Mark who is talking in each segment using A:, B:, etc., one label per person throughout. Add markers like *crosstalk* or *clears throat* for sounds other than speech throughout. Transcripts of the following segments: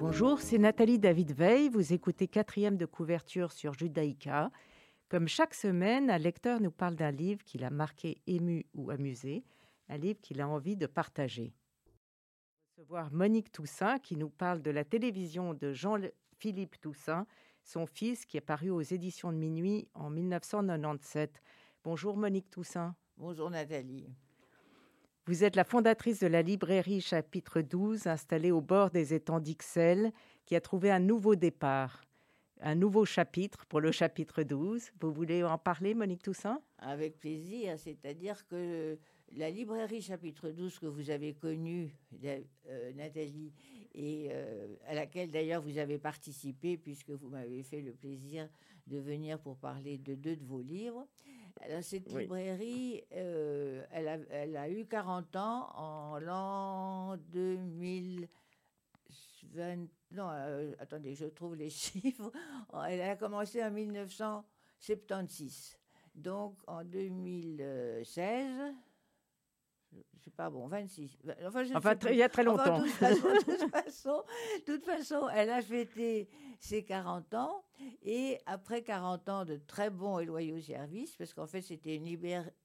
A: Bonjour, c'est Nathalie David Veil. Vous écoutez quatrième de couverture sur Judaïka. Comme chaque semaine, un lecteur nous parle d'un livre qui l'a marqué, ému ou amusé, un livre qu'il a envie de partager. Recevoir Monique Toussaint qui nous parle de la télévision de Jean-Philippe Toussaint, son fils qui est paru aux éditions de Minuit en 1997. Bonjour Monique Toussaint.
B: Bonjour Nathalie.
A: Vous êtes la fondatrice de la librairie chapitre 12 installée au bord des étangs d'Ixelles qui a trouvé un nouveau départ, un nouveau chapitre pour le chapitre 12. Vous voulez en parler Monique Toussaint?
B: Avec plaisir, c'est-à-dire que la librairie chapitre 12 que vous avez connue, euh, Nathalie, et euh, à laquelle d'ailleurs vous avez participé puisque vous m'avez fait le plaisir de venir pour parler de deux de vos livres, cette librairie, euh, elle, a, elle, a, eu 40 ans en l'an 2020. Non, euh, attendez, je trouve les *laughs* chiffres. Elle a commencé en 1976. Donc en 2016, je sais pas bon, 26.
A: Enfin, il y a très longtemps.
B: de, *laughs* toute façon, toute, façon, elle a fêté ses 40 ans et après 40 ans de très bons et loyaux services, parce qu'en fait c'était une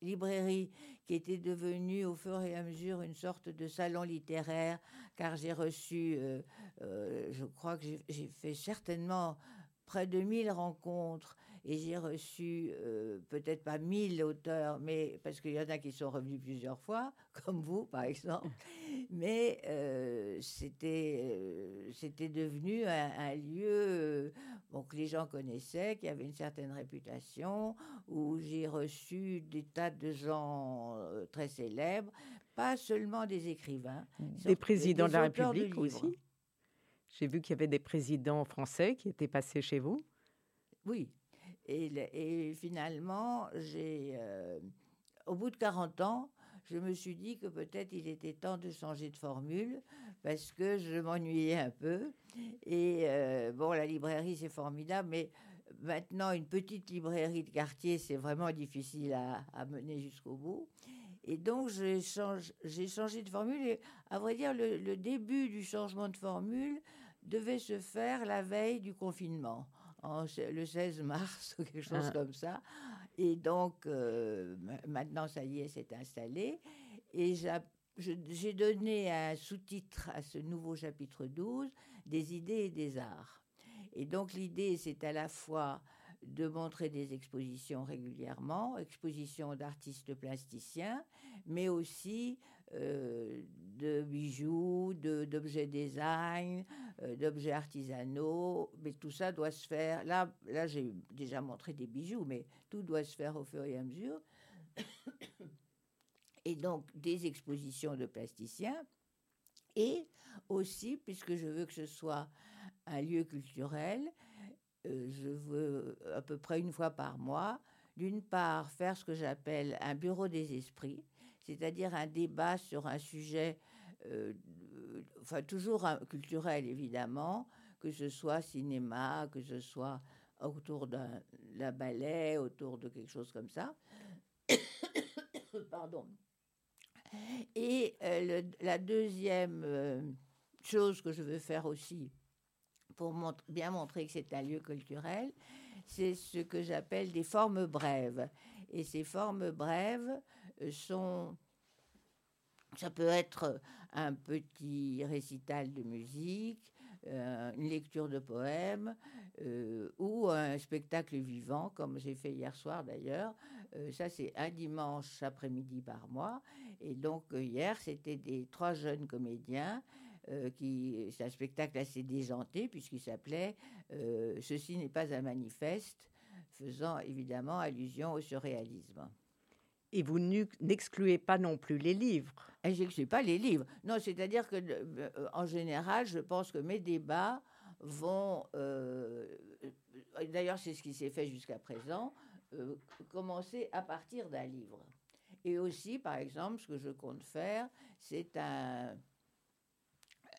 B: librairie qui était devenue au fur et à mesure une sorte de salon littéraire, car j'ai reçu, euh, euh, je crois que j'ai fait certainement près de 1000 rencontres et j'ai reçu euh, peut-être pas 1000 auteurs, mais parce qu'il y en a qui sont revenus plusieurs fois, *laughs* comme vous par exemple, mais euh, c'était euh, c'était devenu un, lieu bon, que les gens connaissaient, qui avait une certaine réputation, où j'ai reçu des tas de gens très célèbres, pas seulement des écrivains,
A: des présidents de la République aussi. J'ai vu qu'il y avait des présidents français qui étaient passés chez vous.
B: Oui, et, finalement, j'ai, euh, au bout de 40 ans, je me suis dit que peut-être il était temps de changer de formule parce que je m'ennuyais un peu. Et euh, bon, la librairie, c'est formidable, mais maintenant, une petite librairie de quartier, c'est vraiment difficile à, mener jusqu'au bout. Et donc, j'ai changé de formule. Et à vrai dire, le début du changement de formule devait se faire la veille du confinement le 16 mars *laughs* ou quelque chose ah. comme ça. Et donc, euh, maintenant, ça y est, c'est installé. Et j'ai donné un sous-titre à ce nouveau chapitre 12, des idées et des arts. Et donc, l'idée, c'est à la fois de montrer des expositions régulièrement, expositions d'artistes plasticiens, mais aussi euh, de bijoux, d'objets design, euh, d'objets artisanaux. Mais tout ça doit se faire. Là, là j'ai déjà montré des bijoux, mais tout doit se faire au fur et à mesure. *coughs* Et donc, des expositions de plasticiens. Et aussi, puisque je veux que ce soit un lieu culturel, je veux à peu près une fois par mois, d'une part, faire ce que j'appelle un bureau des esprits, c'est-à-dire un débat sur un sujet, euh, enfin toujours culturel évidemment, que ce soit cinéma, que ce soit autour d'un ballet, autour de quelque chose comme ça. *coughs* Pardon. Et euh, la deuxième chose que je veux faire aussi, pour bien montrer que c'est un lieu culturel, c'est ce que j'appelle des formes brèves. Et ces formes brèves euh, sont... Ça peut être un petit récital de musique, euh, une lecture de poèmes euh, ou un spectacle vivant, comme j'ai fait hier soir d'ailleurs. ça, c'est un dimanche après-midi par mois. Et donc, hier, c'était des trois jeunes comédiens euh, qui c'est un spectacle assez déjanté puisqu'il s'appelait euh, Ceci n'est pas un manifeste, faisant évidemment allusion au surréalisme.
A: Et vous n'excluez pas non plus les livres.
B: Et j'exclus pas les livres. Non, c'est-à-dire que euh, en général, je pense que mes débats vont. D'ailleurs, c'est ce qui s'est fait jusqu'à présent. commencer à partir d'un livre. Et aussi, par exemple, ce que je compte faire, c'est un,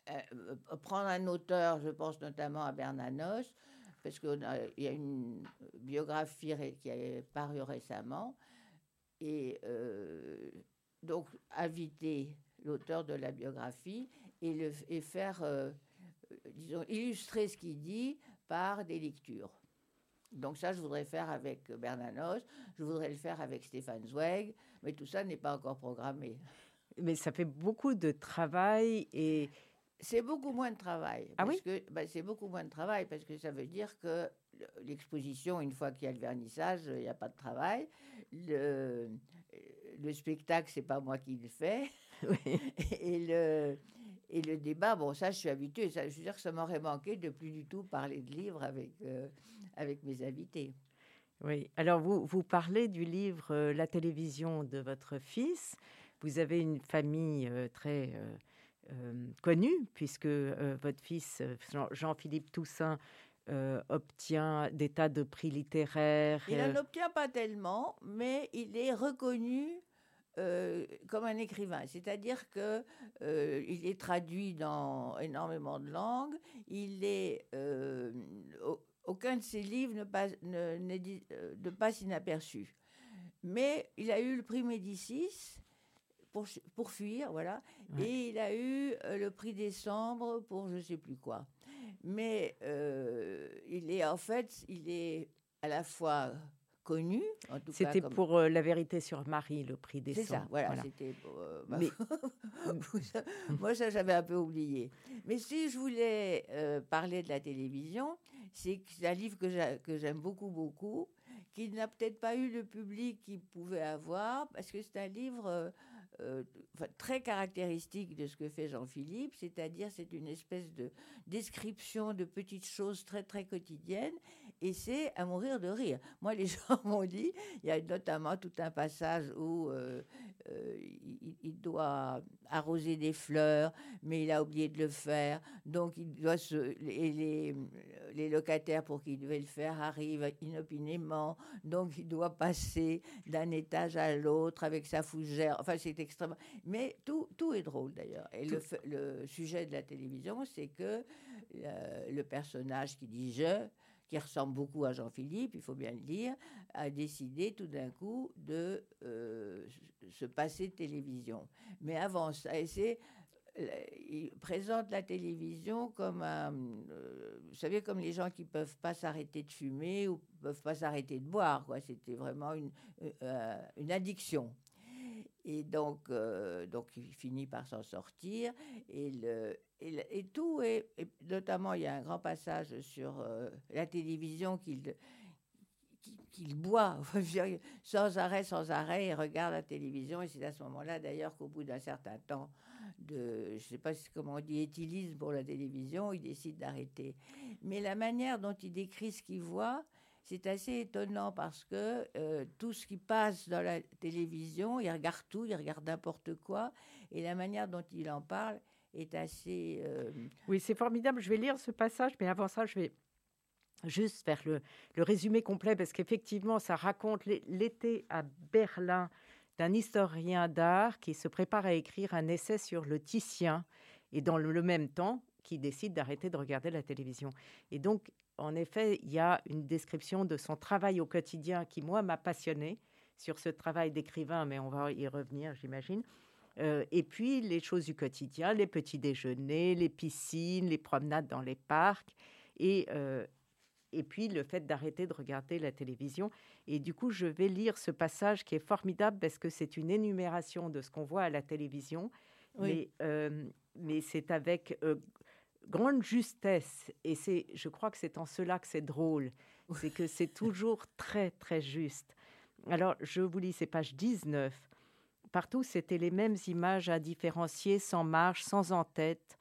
B: euh, euh, prendre un auteur, je pense notamment à Bernanos, parce qu'il y a une biographie qui est parue récemment, et euh, donc inviter l'auteur de la biographie et, et faire disons, illustrer ce qu'il dit par des lectures. Donc ça, je voudrais faire avec Bernanos, je voudrais le faire avec Stéphane Zweig, mais tout ça n'est pas encore programmé.
A: Mais ça fait beaucoup de travail et...
B: C'est beaucoup moins de travail.
A: Ah oui
B: bah, C'est beaucoup moins de travail parce que ça veut dire que l'exposition, une fois qu'il y a le vernissage, il n'y a pas de travail. Le, le spectacle, c'est pas moi qui le fais. *laughs* Et le, et le débat, bon, ça, je suis habituée. Ça, je veux dire que ça m'aurait manqué de plus du tout parler de livres avec, euh, avec mes invités.
A: Oui. Alors, vous, vous parlez du livre euh, La télévision de votre fils. Vous avez une famille euh, très connue, puisque votre fils, Jean-Philippe Toussaint, obtient des tas de prix littéraires.
B: Il n'en obtient pas tellement, mais il est reconnu euh, comme un écrivain, c'est-à-dire que euh, il est traduit dans énormément de langues. Il est euh, aucun de ses livres ne passe, ne, passe inaperçu. Mais il a eu le prix Médicis pour, pour fuir, voilà, et il a eu le prix Décembre pour je sais plus quoi. Mais il est en fait, il est à la fois connu.
A: C'était pour euh, La vérité sur Marie, le prix des
B: C'est ça, voilà. C'était euh, Mais... *laughs* *laughs* Moi, ça, j'avais un peu oublié. Mais si je voulais euh, parler de la télévision, c'est un livre que j'aime beaucoup, beaucoup, qui n'a peut-être pas eu le public qu'il pouvait avoir, parce que c'est un livre très caractéristique de ce que fait Jean-Philippe, c'est-à-dire c'est une espèce de description de petites choses très très quotidiennes et c'est à mourir de rire. Moi, les *laughs* gens m'ont dit, il y a notamment tout un passage où euh, euh, il, doit arroser des fleurs, mais il a oublié de le faire. Donc, il doit se, les, les locataires pour qui devait le faire arrivent inopinément. Donc, il doit passer d'un étage à l'autre avec sa fougère. Enfin, c'est extrêmement. Mais tout, tout est drôle d'ailleurs. Et le, le, sujet de la télévision, c'est que euh, le personnage qui dit je qui ressemble beaucoup à Jean-Philippe, il faut bien le dire, a décidé tout d'un coup de euh, se passer de télévision. Mais avant ça, euh, il présente la télévision comme euh, vous savez, comme les gens qui peuvent pas s'arrêter de fumer ou peuvent pas s'arrêter de boire. Quoi. C'était vraiment une addiction. Et donc, donc il finit par s'en sortir. Et, le, et, tout est, notamment, il y a un grand passage sur euh, la télévision qu'il qu'il boit *laughs* sans arrêt, sans arrêt, il regarde la télévision. Et c'est à ce moment-là, d'ailleurs, qu'au bout d'un certain temps de, je ne sais pas comment on dit, éthylisme pour la télévision, il décide d'arrêter. Mais la manière dont il décrit ce qu'il voit, c'est assez étonnant parce que euh, tout ce qui passe dans la télévision, il regarde tout, il regarde n'importe quoi, et la manière dont il en parle est assez... Euh,
A: oui, c'est formidable. Je vais lire ce passage, mais avant ça, je vais juste faire le, le résumé complet, parce qu'effectivement, ça raconte l'été à Berlin d'un historien d'art qui se prépare à écrire un essai sur le Titien, et dans le, même temps, qui décide d'arrêter de regarder la télévision. Et donc, en effet, il y a une description de son travail au quotidien qui, moi, m'a passionné sur ce travail d'écrivain, mais on va y revenir, j'imagine. Euh, et puis les choses du quotidien, les petits déjeuners, les piscines, les promenades dans les parcs, et, euh, et puis le fait d'arrêter de regarder la télévision. Et du coup, je vais lire ce passage qui est formidable parce que c'est une énumération de ce qu'on voit à la télévision, mais, euh, mais c'est avec grande justesse. Et c'est, je crois que c'est en cela que c'est drôle, c'est que c'est toujours *laughs* très très juste. Alors, je vous lis, c'est page 19. Partout, c'était les mêmes images à différencier, sans marge, sans en-tête,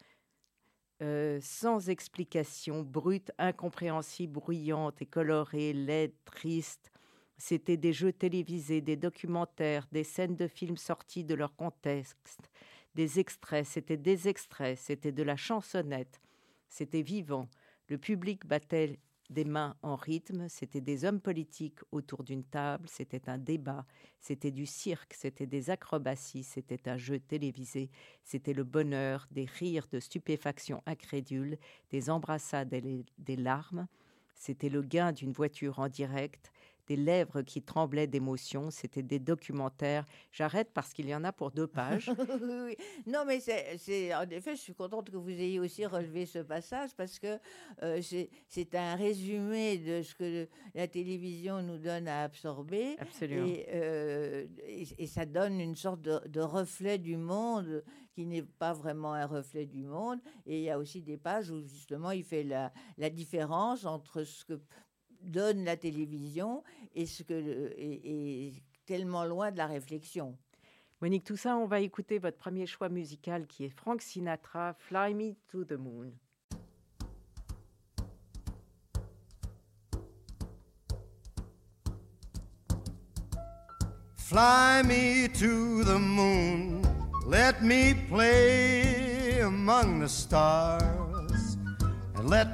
A: euh, sans explication, brute, incompréhensible, bruyante et colorée, laide, triste. C'était des jeux télévisés, des documentaires, des scènes de films sortis de leur contexte, des extraits, c'était des extraits, c'était de la chansonnette, c'était vivant. Le public battait des mains en rythme, c'était des hommes politiques autour d'une table, c'était un débat, c'était du cirque, c'était des acrobaties, c'était un jeu télévisé, c'était le bonheur, des rires de stupéfaction incrédule, des embrassades et des larmes, c'était le gain d'une voiture en direct, des lèvres qui tremblaient d'émotion. C'était des documentaires. J'arrête parce qu'il y en a pour deux *laughs* pages.
B: Non, mais c'est en effet, je suis contente que vous ayez aussi relevé ce passage parce que euh, c'est un résumé de ce que la télévision nous donne à absorber.
A: Absolument.
B: Et, euh, et, ça donne une sorte de, de reflet du monde qui n'est pas vraiment un reflet du monde. Et il y a aussi des pages où justement il fait la, la différence entre ce que donne la télévision et ce que est tellement loin de la réflexion.
A: Monique Toussaint, on va écouter votre premier choix musical qui est Frank Sinatra, Fly Me to the Moon.
C: Fly me to the moon, let me play among the stars, and let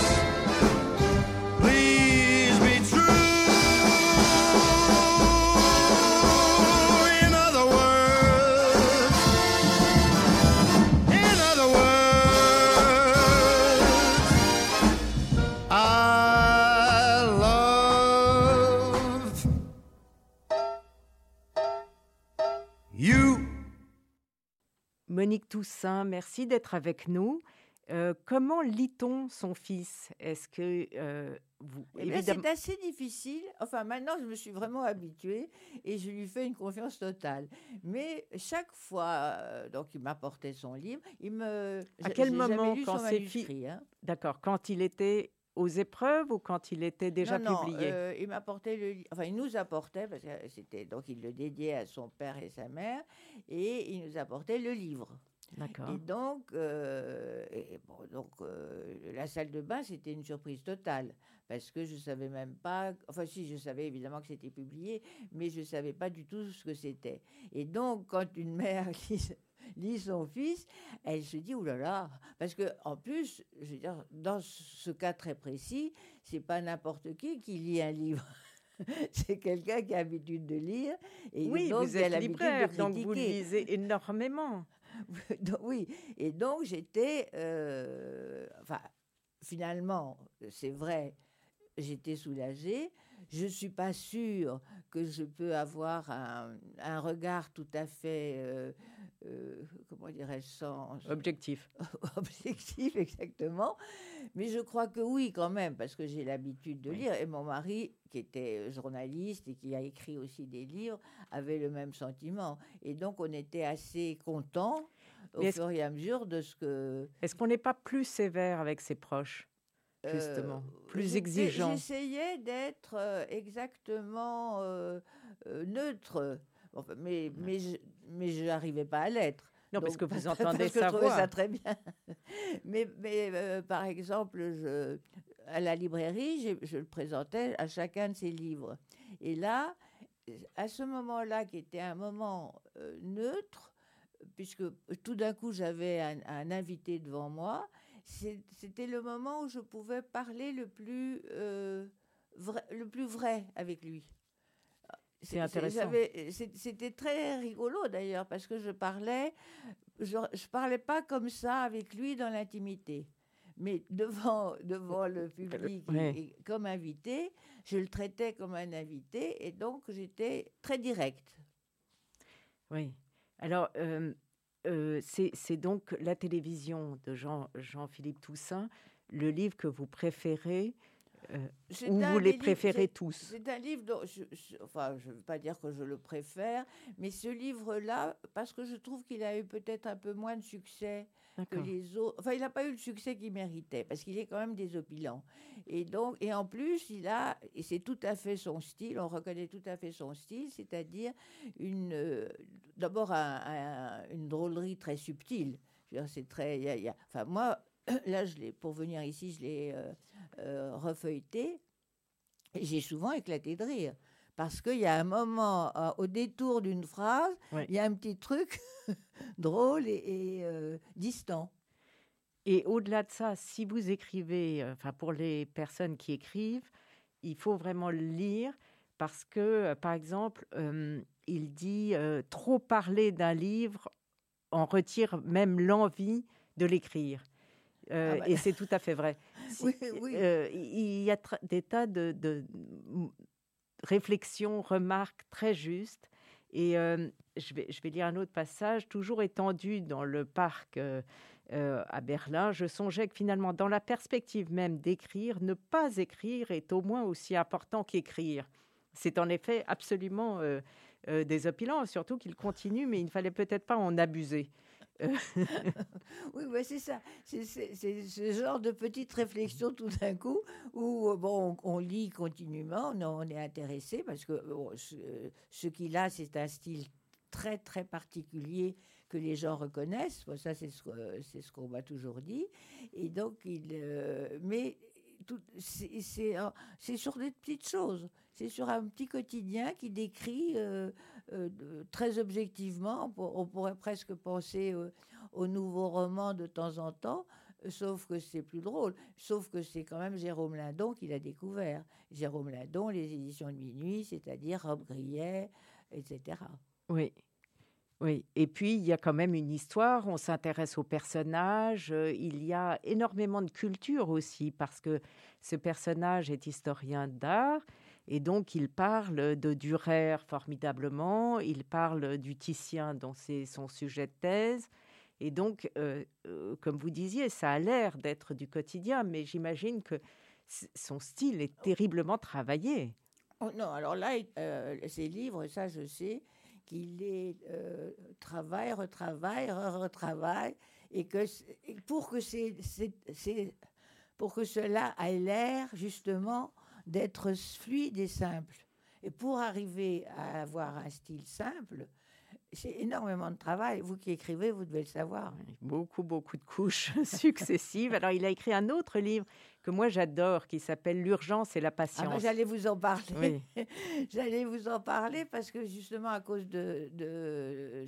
A: Toussaint, merci d'être avec nous. Euh, comment lit-on son fils? Est-ce que euh, vous
B: eh C'est assez difficile. Enfin, maintenant, je me suis vraiment habituée et je lui fais une confiance totale. Mais chaque fois, euh, donc, il m'apportait son livre. Il me.
A: À quel moment, quand c'est hein. D'accord. Quand il était aux épreuves ou quand il était déjà publié?
B: euh, Il m'apportait le, enfin il nous apportait parce que c'était donc il le dédiait à son père et sa mère et il nous apportait le livre. Et donc, euh, bon, donc euh, la salle de bain, c'était une surprise totale parce que je savais même pas. Enfin, si, je savais évidemment que c'était publié, mais je savais pas du tout ce que c'était. Et donc, quand une mère *laughs* lit son fils, elle se dit oulala, là là, parce que en plus, je veux dire, dans ce cas très précis, c'est pas n'importe qui qui lit un livre. *laughs* c'est quelqu'un qui a l'habitude de lire.
A: Et oui, donc, vous êtes libraire, donc vous lisez énormément. *laughs*
B: oui, et donc j'étais, euh, enfin, finalement, c'est vrai, j'étais soulagée. Je ne suis pas sûre que je peux avoir un, un regard tout à fait euh, euh, comment dirais-je, sans...
A: Objectif. *laughs*
B: Objectif, exactement. Mais je crois que oui, quand même, parce que j'ai l'habitude de lire. Et mon mari, qui était journaliste et qui a écrit aussi des livres, avait le même sentiment. Et donc, on était assez contents au fur et à mesure de ce que...
A: Est-ce qu'on n'est pas plus sévère avec ses proches? Justement, euh, plus exigeant.
B: J'essayais d'être euh, exactement neutre, mais, mais, je, mais je n'arrivais pas à l'être.
A: Non, parce que vous *laughs* entendez
B: parce
A: sa
B: je voix. ça très bien. *laughs* mais, mais euh, par exemple, je, à la librairie, je, le présentais à chacun de ses livres. Et là, à ce moment-là, qui était un moment euh, neutre, puisque tout d'un coup j'avais un, invité devant moi, c'était le moment où je pouvais parler le plus, euh, vrai, le plus vrai avec lui.
A: C'est intéressant.
B: C'était très rigolo d'ailleurs parce que je parlais, je, je parlais pas comme ça avec lui dans l'intimité mais devant, devant le *laughs* public comme invité, je le traitais comme un invité et donc j'étais très directe.
A: Oui. Alors, euh, c'est donc la télévision de Jean, Jean-Philippe Toussaint, le livre que vous préférez euh, ou vous les préférez tous
B: C'est un livre dont, je, enfin, je ne veux pas dire que je le préfère, mais ce livre-là, parce que je trouve qu'il a eu peut-être un peu moins de succès que les autres. Enfin, il n'a pas eu le succès qu'il méritait, parce qu'il est quand même désopilant. Et donc, et en plus, il a, et c'est tout à fait son style, on reconnaît tout à fait son style, c'est-à-dire une, euh, d'abord une drôlerie très subtile. C'est très, y a, enfin, moi, *clears throat* là, je pour venir ici, je l'ai euh, euh, refeuilleté. Et j'ai souvent éclaté de rire. Parce qu'il y a un moment, euh, au détour d'une phrase, il y a un petit truc *laughs* drôle et, distant.
A: Et au-delà de ça, si vous écrivez, enfin pour les personnes qui écrivent, il faut vraiment le lire parce que, par exemple, il dit trop parler d'un livre en retire même l'envie de l'écrire. Euh, ah bah. Et c'est tout à fait vrai. *laughs* Euh, il y a des tas de, réflexions, remarques très justes. Et euh, je, vais, je vais lire un autre passage. Toujours étendu dans le parc à Berlin, je songeais que finalement, dans la perspective même d'écrire, ne pas écrire est au moins aussi important qu'écrire. C'est en effet absolument désopilant, surtout qu'il continue, mais il ne fallait peut-être pas en abuser. *laughs*
B: oui, c'est ça. C'est ce genre de petite réflexion tout d'un coup où euh, bon, on, lit continuellement, on, est intéressé parce que ce, qu'il a, c'est un style très très particulier que les gens reconnaissent. ça, c'est ce, qu'on m'a toujours dit. Et donc, euh, mais c'est sur des petites choses. C'est sur un petit quotidien qui décrit euh, euh, très objectivement, on, pourrait presque penser au nouveau roman de temps en temps, sauf que c'est plus drôle, sauf que c'est quand même Jérôme Lindon qui l'a découvert. Jérôme Lindon, les éditions de minuit, c'est-à-dire Rob Grillet, etc.
A: Oui. Oui, et puis il y a quand même une histoire, on s'intéresse aux personnages, euh, il y a énormément de culture aussi, parce que ce personnage est historien d'art, et donc il parle de Durer formidablement, il parle du Titien dont c'est son sujet de thèse, et donc, euh, euh, comme vous disiez, ça a l'air d'être du quotidien, mais j'imagine que son style est terriblement travaillé.
B: Oh non, alors là, ces livres, ça je sais, qu'il est euh, travail, retravail, retravail, et que pour que pour que cela ait l'air justement d'être fluide et simple. Et pour arriver à avoir un style simple, c'est énormément de travail. Vous qui écrivez, vous devez le savoir.
A: Beaucoup, beaucoup de couches *laughs* successives. Alors, il a écrit un autre livre que moi j'adore, qui s'appelle L'urgence et la ah, patience.
B: J'allais vous en parler. *laughs* J'allais vous en parler parce que justement, à cause de, de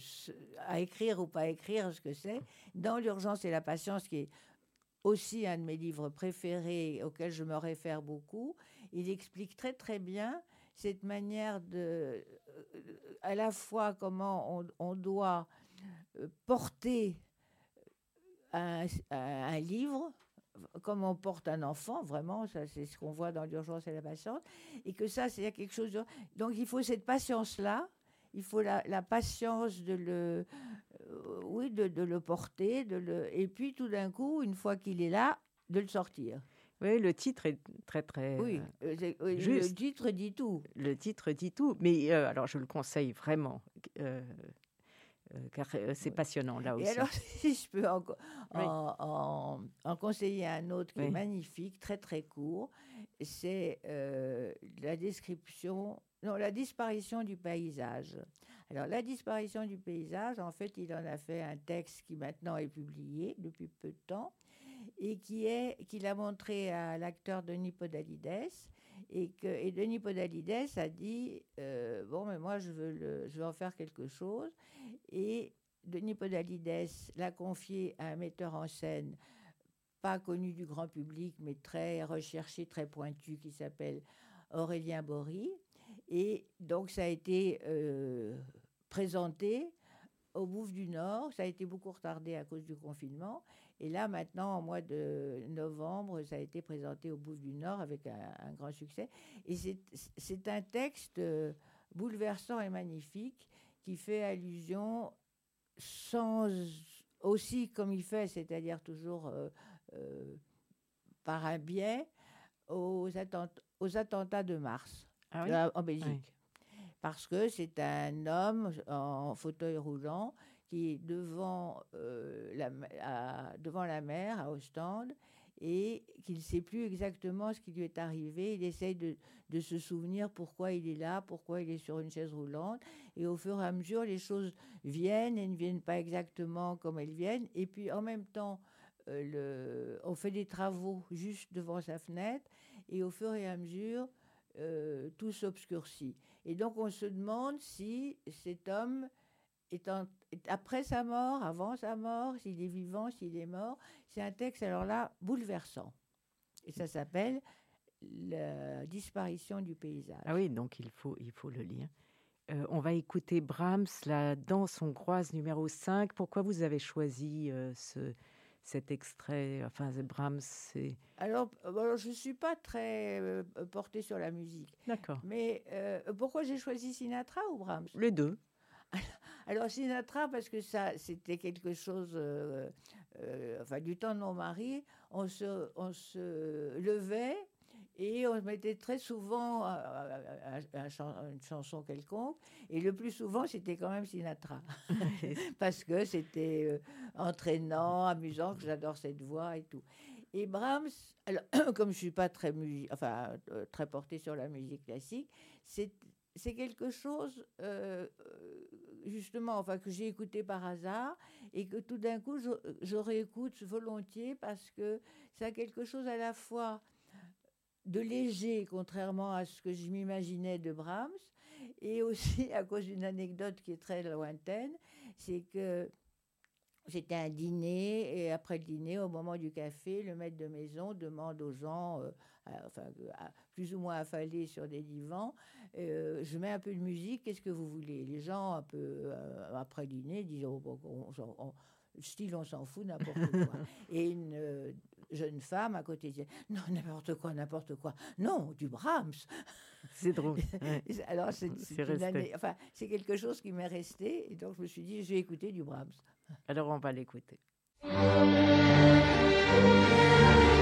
B: à écrire ou pas écrire, ce que c'est, dans L'urgence et la patience, qui est aussi un de mes livres préférés auquel je me réfère beaucoup, il explique très très bien cette manière de à la fois comment on, doit euh, porter un, livre, comme on porte un enfant, vraiment, ça c'est ce qu'on voit dans l'urgence et la patience, et que ça c'est quelque chose. De... Donc il faut cette patience-là, il faut la, patience de le, euh, oui, de, le porter, de le, et puis tout d'un coup, une fois qu'il est là, de le sortir.
A: Oui, le titre est très très
B: oui, euh, le titre dit tout.
A: Le titre dit tout, mais euh, alors je le conseille vraiment. Euh, car c'est passionnant là aussi.
B: Et alors, *laughs* si je peux en, en, conseiller un autre qui est magnifique, très très court, c'est la description, non, la disparition du paysage. Alors, la disparition du paysage, en fait, il en a fait un texte qui maintenant est publié depuis peu de temps et qui est qu'il a montré à l'acteur Denis Podalides et que et Denis Podalides a dit euh, bon mais moi je veux je veux en faire quelque chose et Denis Podalides l'a confié à un metteur en scène pas connu du grand public mais très recherché très pointu qui s'appelle Aurélien Bory et donc ça a été euh, présenté au Bouffe du Nord. Ça a été beaucoup retardé à cause du confinement. Et là, maintenant, en mois de novembre, ça a été présenté au Bouffe du Nord avec un, grand succès. Et c'est un texte euh, bouleversant et magnifique qui fait allusion sans aussi comme il fait, c'est-à-dire toujours euh, euh, par un biais, aux, aux attentats de mars ah en Belgique. Parce que c'est un homme en fauteuil roulant qui est devant, euh, la, devant la mer à Ostende et qu'il ne sait plus exactement ce qui lui est arrivé. Il essaye de, de, se souvenir pourquoi il est là, pourquoi il est sur une chaise roulante. Et au fur et à mesure, les choses viennent et ne viennent pas exactement comme elles viennent. Et puis en même temps, euh, on fait des travaux juste devant sa fenêtre et au fur et à mesure, euh, tout s'obscurcit. Et donc on se demande si cet homme est, après sa mort, avant sa mort, s'il est vivant, s'il est mort. C'est un texte alors là bouleversant. Et ça s'appelle La disparition du paysage.
A: Ah oui, donc il faut, il faut le lire. Euh, on va écouter Brahms, la danse hongroise numéro 5. Pourquoi vous avez choisi euh, ce, cet extrait Enfin, Brahms, c'est.
B: Alors, euh, je ne suis pas très euh, portée sur la musique.
A: D'accord.
B: Mais pourquoi j'ai choisi Sinatra ou Brahms?
A: Les deux.
B: Alors, Sinatra, parce que ça, c'était quelque chose. enfin, du temps de mon mari, on se, on se levait et on mettait très souvent une chanson quelconque. Et le plus souvent, c'était quand même Sinatra. *laughs* Parce que c'était euh, entraînant, amusant, que j'adore cette voix et tout. Et Brahms, alors, *clears throat* comme je ne suis pas très, enfin, euh, très portée sur la musique classique, c'est c'est quelque chose, euh, justement, enfin, que j'ai écouté par hasard et que tout d'un coup, je, je, réécoute volontiers parce que ça a quelque chose à la fois de léger, contrairement à ce que je m'imaginais de Brahms, et aussi *laughs* à cause d'une anecdote qui est très lointaine, c'est que c'était un dîner, et après le dîner, au moment du café, le maître de maison demande aux gens, euh, enfin, plus ou moins affalés sur des divans, euh, je mets un peu de musique, qu'est-ce que vous voulez? Les gens, un peu euh, après le dîner, disent, oh, bon, style, on s'en fout, n'importe quoi. *laughs* et une jeune femme à côté disait Non, n'importe quoi, n'importe quoi. Non, du Brahms.
A: C'est drôle. *laughs*
B: Alors, c'est enfin, quelque chose qui m'est resté. Et donc, je me suis dit Je vais écouter du Brahms.
A: Alors, on va l'écouter. *laughs*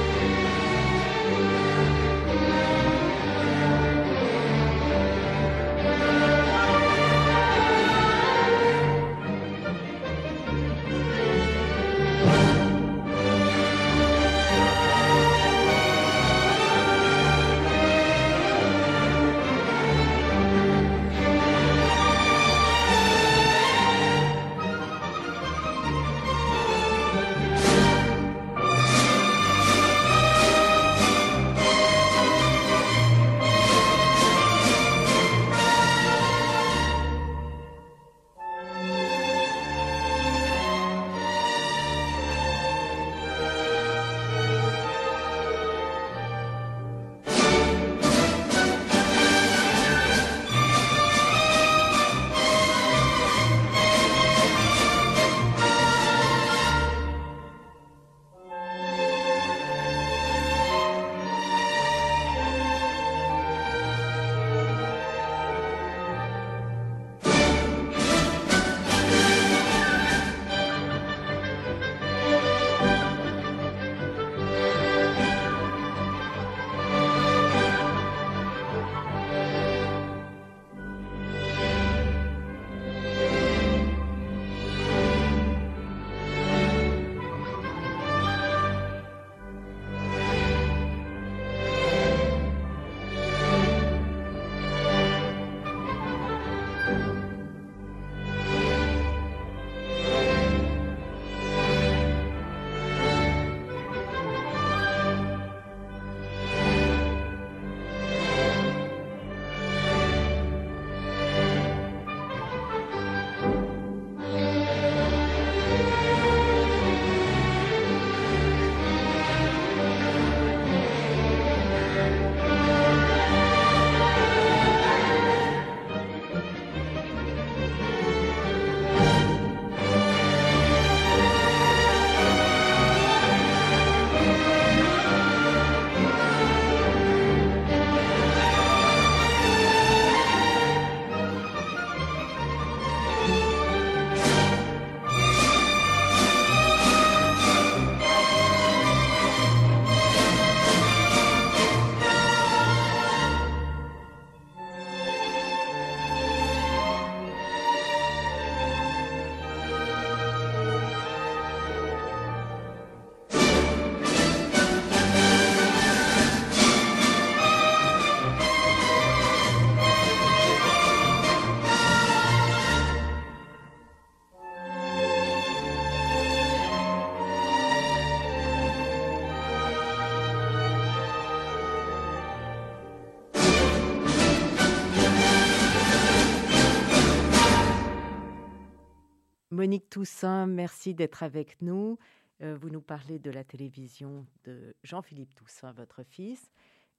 A: Monique Toussaint, merci d'être avec nous. Euh, vous nous parlez de la télévision de Jean-Philippe Toussaint, votre fils.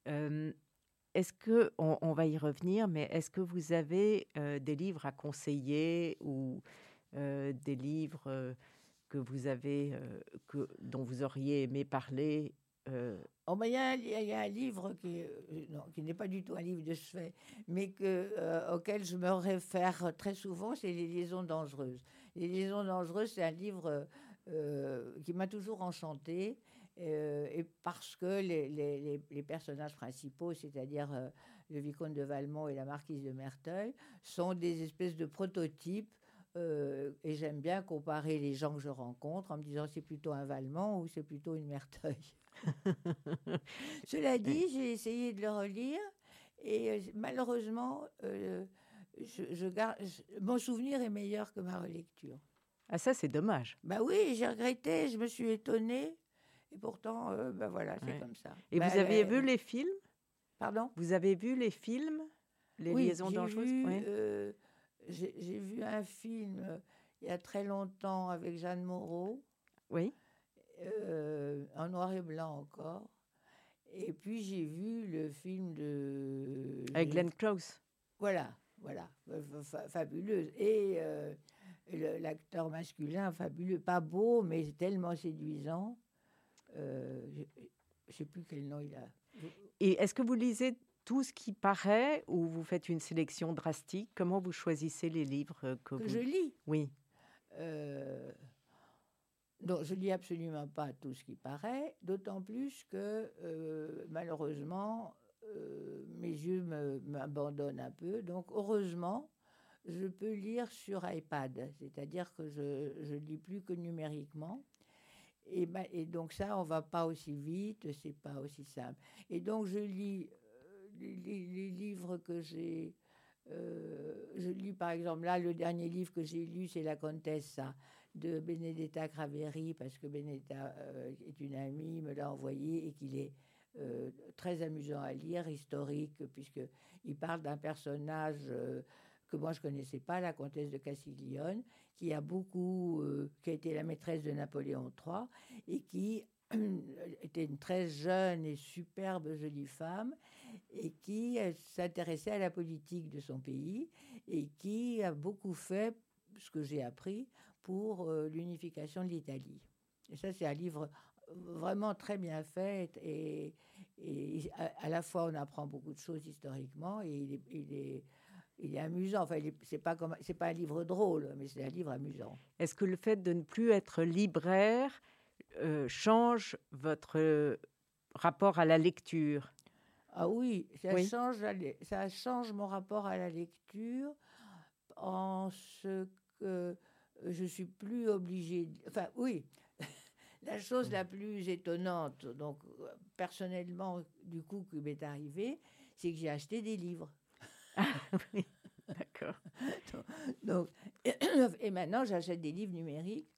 A: Euh, est-ce que, on, va y revenir, mais est-ce que vous avez euh, des livres à conseiller ou des livres que vous avez, que, dont vous auriez aimé parler
B: Oh ben, il, y a, un livre qui, n'est pas du tout un livre de chevet, mais que, auquel je me réfère très souvent, c'est Les liaisons dangereuses. Les liaisons dangereuses, c'est un livre euh, qui m'a toujours enchanté. Euh, et parce que les, les, les personnages principaux, c'est-à-dire euh, le vicomte de Valmont et la marquise de Merteuil, sont des espèces de prototypes. et j'aime bien comparer les gens que je rencontre en me disant c'est plutôt un Valmont ou c'est plutôt une Merteuil. *laughs* Cela dit, j'ai essayé de le relire et malheureusement, je, je garde, mon souvenir est meilleur que ma relecture.
A: Ah ça, c'est dommage.
B: Bah oui, j'ai regretté, je me suis étonnée. Et pourtant, euh, bah voilà, c'est comme ça.
A: Et
B: bah,
A: vous avez vu les films?
B: Pardon?
A: Vous avez vu les films Les liaisons dangereuses?
B: oui. Euh, j'ai vu un film euh, il y a très longtemps avec Jeanne Moreau.
A: Oui.
B: en noir et blanc encore. Et puis j'ai vu le film de...
A: Avec Glenn Close.
B: Voilà, voilà, fabuleuse. Et l'acteur masculin fabuleux, pas beau, mais tellement séduisant. Euh, je ne sais plus quel nom il a.
A: Et est-ce que vous lisez tout ce qui paraît ou vous faites une sélection drastique? Comment vous choisissez les livres que,
B: que je lis?
A: Oui.
B: Euh, non, je lis absolument pas tout ce qui paraît, d'autant plus que euh, malheureusement, euh, mes yeux m'abandonnent un peu. Donc heureusement, je peux lire sur iPad, c'est-à-dire que je ne lis plus que numériquement. Et, ben, et, donc ça, on va pas aussi vite, c'est pas aussi simple. Et donc je lis euh, les, livres que j'ai. Euh, je lis par exemple là le dernier livre que j'ai lu, c'est La Contessa de Benedetta Craveri parce que Benedetta est une amie, me l'a envoyé et qu'il est très amusant à lire, historique puisque il parle d'un personnage que moi je connaissais pas, la comtesse de Castiglione, qui a beaucoup, euh, qui a été la maîtresse de Napoléon III et qui *clears throat* était une très jeune et superbe jolie femme et qui euh, s'intéressait à la politique de son pays et qui a beaucoup fait, ce que j'ai appris, pour euh, l'unification de l'Italie. Et ça, c'est un livre vraiment très bien fait et, et à, la fois on apprend beaucoup de choses historiquement et il est, il est il est amusant. Enfin, c'est pas comme, c'est pas un livre drôle, mais c'est un livre amusant.
A: Est-ce que le fait de ne plus être libraire euh, change votre euh, rapport à la lecture?
B: Ah oui, ça change, ça change mon rapport à la lecture en ce que je suis plus obligée. Enfin, oui. La chose la plus étonnante, donc personnellement, du coup, qui m'est arrivée, c'est que j'ai acheté des livres. *laughs*
A: Ah oui, d'accord. *laughs*
B: Donc, *coughs* et maintenant, j'achète des livres numériques.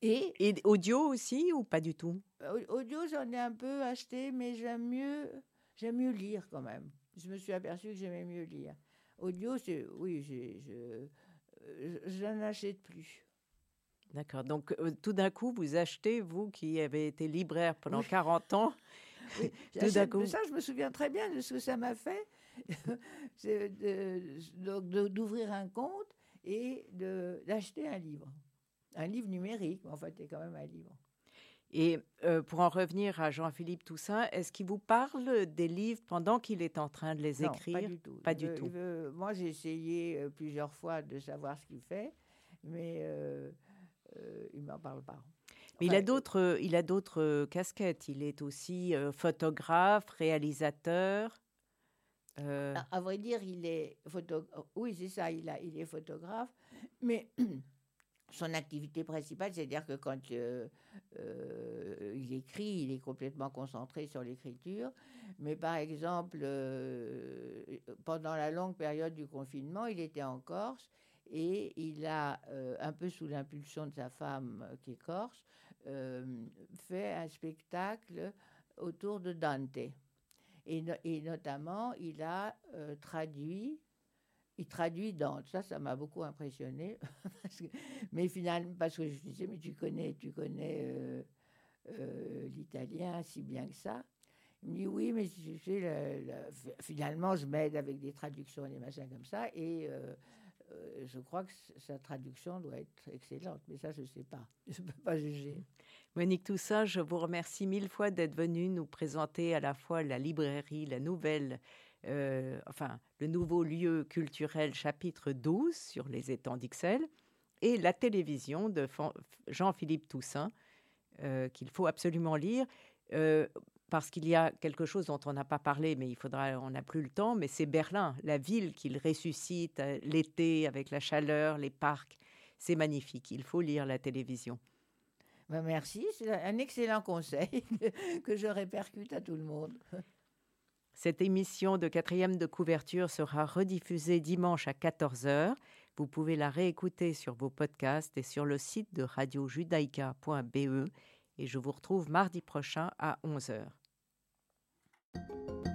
B: Et,
A: et audio aussi ou pas du tout?
B: Audio, j'en ai un peu acheté, mais j'aime mieux, j'aime mieux lire quand même. Je me suis aperçue que j'aimais mieux lire. Audio, c'est oui, je, je, n'en achète plus.
A: D'accord. Donc, euh, tout d'un coup, vous achetez, vous qui avez été libraire pendant 40 ans, *laughs*
B: oui, *laughs* tout d'un coup. Ça, je me souviens très bien de ce que ça m'a fait. *laughs* d'ouvrir un compte et d'acheter un livre. Un livre numérique, mais en fait, c'est quand même un livre.
A: Et euh, pour en revenir à Jean-Philippe Toussaint, est-ce qu'il vous parle des livres pendant qu'il est en train de les écrire
B: Pas du tout.
A: Pas du tout.
B: moi, j'ai essayé euh, plusieurs fois de savoir ce qu'il fait, mais euh, il ne m'en parle pas.
A: Mais il a d'autres, il a d'autres casquettes. Il est aussi photographe, réalisateur.
B: Euh... À, vrai dire, il est photographe. Oui, c'est ça, il, a, il est photographe. Mais *clears throat* son activité principale, c'est-à-dire que quand euh, euh, il écrit, il est complètement concentré sur l'écriture. Mais par exemple, euh, pendant la longue période du confinement, il était en Corse et il a, un peu sous l'impulsion de sa femme qui est corse, fait un spectacle autour de Dante. Et, notamment, il a euh, traduit, il traduit Dante. Ça, ça m'a beaucoup impressionné. *laughs* mais finalement, parce que je disais, mais tu connais, tu connais euh, euh, l'italien si bien que ça. Il me dit oui, mais finalement, je m'aide avec des traductions et des machins comme ça. Et euh, je crois que sa traduction doit être excellente. Mais ça, je ne sais pas. *laughs* Je ne peux pas juger.
A: Monique Toussaint, je vous remercie mille fois d'être venue nous présenter à la fois la librairie, la nouvelle euh, enfin, le nouveau lieu culturel chapitre 12 sur les étangs d'Ixelles et la télévision de Jean-Philippe Toussaint, euh, qu'il faut absolument lire. Euh, parce qu'il y a quelque chose dont on n'a pas parlé, mais il faudra, on n'a plus le temps, mais c'est Berlin, la ville qu'il ressuscite l'été avec la chaleur, les parcs. C'est magnifique. Il faut lire la télévision.
B: Ben merci, c'est un excellent conseil *laughs* que je répercute à tout le monde.
A: Cette émission de quatrième de couverture sera rediffusée dimanche à 14h. Vous pouvez la réécouter sur vos podcasts et sur le site de radiojudaïka.be et je vous retrouve mardi prochain à 11h. Thank you.